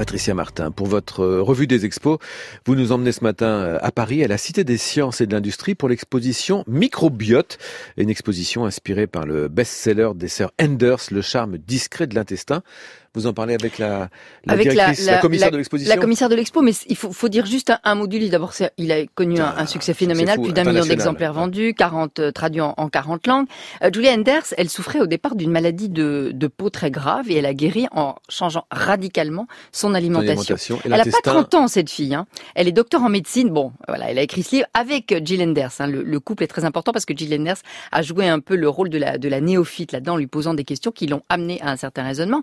Patricia Martin, pour votre euh, revue des expos, vous nous emmenez ce matin euh, à Paris, à la Cité des sciences et de l'industrie, pour l'exposition Microbiote, une exposition inspirée par le best-seller des sœurs Enders, Le charme discret de l'intestin. Vous en parlez avec la, la directrice, la, commissaire de l'exposition La commissaire de l'expo, mais il faut, faut dire juste un, mot du livre. D'abord, il a connu un, succès phénoménal, plus d'un million d'exemplaires vendus, 40 euh, traduits en, 40 langues. Euh, Julia Enders, elle souffrait au départ d'une maladie de, de, peau très grave et elle a guéri en changeant radicalement son alimentation. elle n'a pas 30 ans, cette fille. Hein. Elle est docteur en médecine. Bon, voilà, elle a écrit ce livre avec Jill Enders. Hein. Le, couple est très important parce que Jill Enders a joué un peu le rôle de la, de la néophyte là-dedans, lui posant des questions qui l'ont amené à un certain raisonnement.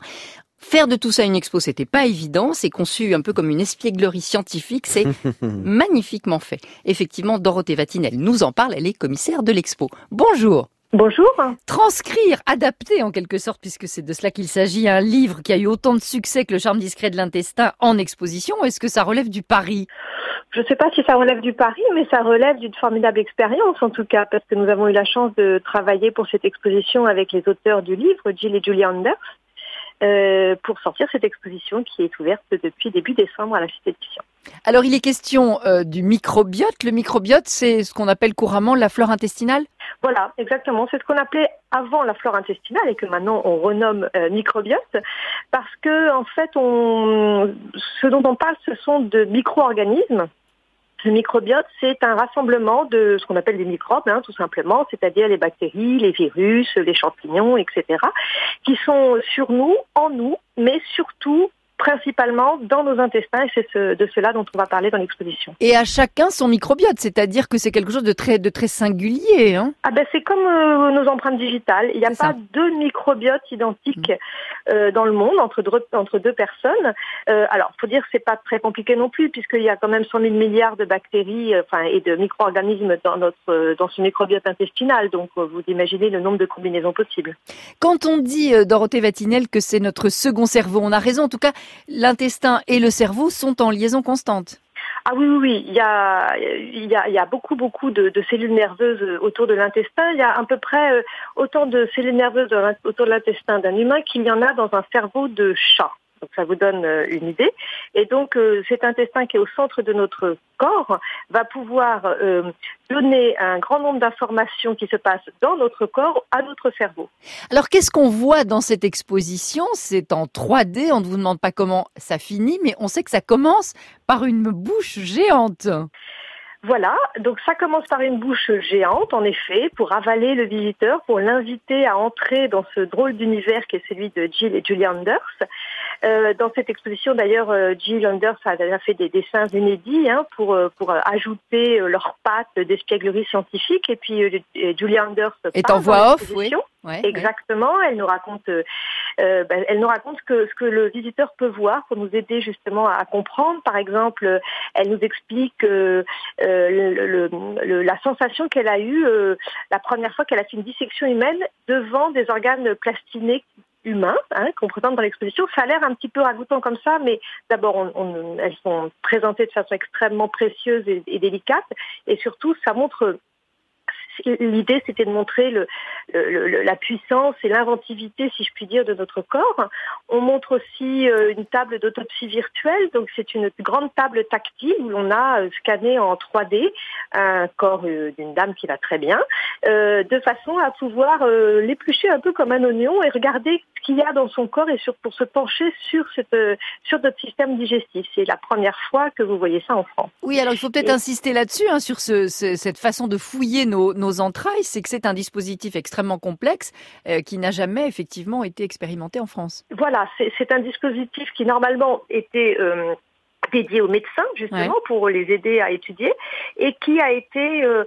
Faire de tout ça une expo, c'était pas évident. C'est conçu un peu comme une espièglerie scientifique. C'est magnifiquement fait. Effectivement, Dorothée Vatinel nous en parle. Elle est commissaire de l'expo. Bonjour. Bonjour. Transcrire, adapter en quelque sorte, puisque c'est de cela qu'il s'agit, un livre qui a eu autant de succès que le charme discret de l'intestin en exposition. Est-ce que ça relève du pari? Je ne sais pas si ça relève du pari, mais ça relève d'une formidable expérience en tout cas, parce que nous avons eu la chance de travailler pour cette exposition avec les auteurs du livre, Jill et Julie Anders, euh, pour sortir cette exposition qui est ouverte depuis début décembre à la Cité de Alors il est question euh, du microbiote. Le microbiote, c'est ce qu'on appelle couramment la flore intestinale? Voilà, exactement. C'est ce qu'on appelait avant la flore intestinale et que maintenant on renomme euh, microbiote parce que en fait, on, ce dont on parle, ce sont de micro-organismes le microbiote, c'est un rassemblement de ce qu'on appelle des microbes, hein, tout simplement, c'est-à-dire les bactéries, les virus, les champignons, etc., qui sont sur nous, en nous, mais surtout principalement dans nos intestins et c'est de cela dont on va parler dans l'exposition. Et à chacun son microbiote, c'est-à-dire que c'est quelque chose de très, de très singulier. Hein ah ben c'est comme euh, nos empreintes digitales. Il n'y a pas deux microbiotes identiques mm. euh, dans le monde entre deux, entre deux personnes. Euh, alors, faut dire que c'est pas très compliqué non plus puisqu'il y a quand même 100 000 milliards de bactéries, euh, enfin et de micro-organismes dans notre dans ce microbiote intestinal. Donc, vous imaginez le nombre de combinaisons possibles. Quand on dit Dorothée Vatinel que c'est notre second cerveau, on a raison. En tout cas, l'intestin et le cerveau sont en liaison constante. Ah oui, oui, oui. Il y a, beaucoup, beaucoup de, cellules nerveuses autour de l'intestin. Il y a à peu près euh, autant de cellules nerveuses autour de l'intestin d'un humain qu'il y en a dans un cerveau de chat. Donc ça vous donne euh, une idée. Et donc euh, cet intestin qui est au centre de notre corps va pouvoir euh, donner un grand nombre d'informations qui se passent dans notre corps à notre cerveau. Alors qu'est-ce qu'on voit dans cette exposition? C'est en 3D, on ne vous demande pas comment ça finit, mais on sait que ça commence par une bouche géante. Voilà, donc ça commence par une bouche géante, en effet, pour avaler le visiteur, pour l'inviter à entrer dans ce drôle d'univers qui est celui de Jill et Julie Anders. Euh, dans cette exposition, d'ailleurs, euh, Jill Anders a déjà fait des dessins inédits hein, pour, euh, pour ajouter leurs pattes d'espièglerie scientifique. Et puis, Julie Anders est en voix off, oui. Exactement. Elle nous raconte, ben, elle nous raconte ce que, ce que le visiteur peut voir pour nous aider justement à comprendre. Par exemple, elle nous explique le, le, la sensation qu'elle a eue la première fois qu'elle a fait une dissection humaine devant des organes plastinés humains hein, qu'on présente dans l'exposition. Ça a l'air un petit peu ragoûtant comme ça, mais d'abord, elles sont présentées de façon extrêmement précieuse et délicate, et surtout, ça montre l'idée, c'était de montrer le, la puissance et l'inventivité, si je puis dire, de notre corps. On montre aussi euh, une table d'autopsie virtuelle. Donc, c'est une grande table tactile où l'on a euh, scanné en 3D un corps euh, d'une dame qui va très bien, de façon à pouvoir l'éplucher un peu comme un oignon et regarder ce qu'il y a dans son corps et sur, pour se pencher sur, cette, sur notre système digestif. C'est la première fois que vous voyez ça en France. Oui, alors il faut peut-être insister là-dessus, hein, sur ce, cette façon de fouiller nos nos entrailles, c'est que c'est un dispositif extrêmement complexe euh, qui n'a jamais effectivement été expérimenté en France. Voilà, c'est un dispositif qui normalement était euh, dédié aux médecins justement pour les aider à étudier et qui a été euh,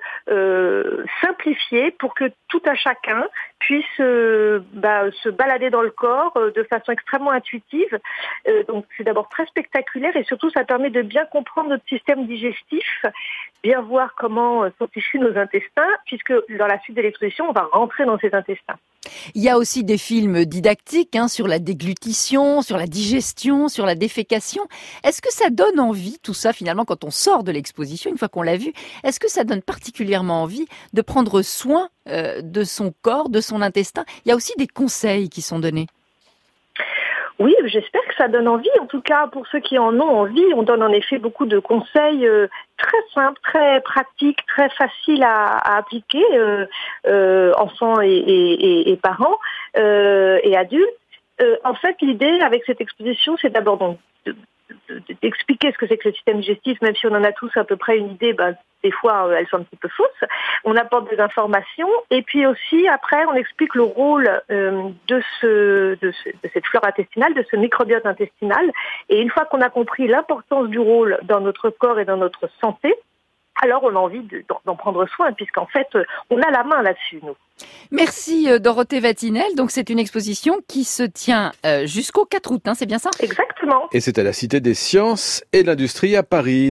pour que tout à chacun puisse bah, se balader dans le corps de façon extrêmement intuitive. donc c'est d'abord très spectaculaire et surtout ça permet de bien comprendre notre système digestif bien voir comment euh, sont issus nos intestins, puisque dans la suite de l'exposition, on va rentrer dans ces intestins. Il y a aussi des films didactiques hein, sur la déglutition, sur la digestion, sur la défécation. Est-ce que ça donne envie, tout ça finalement, quand on sort de l'exposition, une fois qu'on l'a vu, est-ce que ça donne particulièrement envie de prendre soin euh, de son corps, de son intestin? Il y a aussi des conseils qui sont donnés. Oui, j'espère que ça donne envie. En tout cas, pour ceux qui en ont envie, on donne en effet beaucoup de conseils euh, très simples, très pratiques, très faciles à, appliquer, euh, euh, enfants et, parents et adultes. en fait, l'idée avec cette exposition, c'est d'abord d'expliquer ce que c'est que le système digestif, même si on en a tous à peu près une idée, ben, des fois elles sont un petit peu fausses. On apporte des informations et puis aussi après on explique le rôle euh, de, ce, de, cette flore intestinale, de ce microbiote intestinal. Et une fois qu'on a compris l'importance du rôle dans notre corps et dans notre santé, alors on a envie d'en prendre soin, puisqu'en fait, on a la main là-dessus, nous. Merci euh, Dorothée Vatinel. Donc c'est une exposition qui se tient euh, jusqu'au 4 août, hein, c'est bien ça? Exactement. Et c'est à la Cité des sciences et de l'industrie à Paris.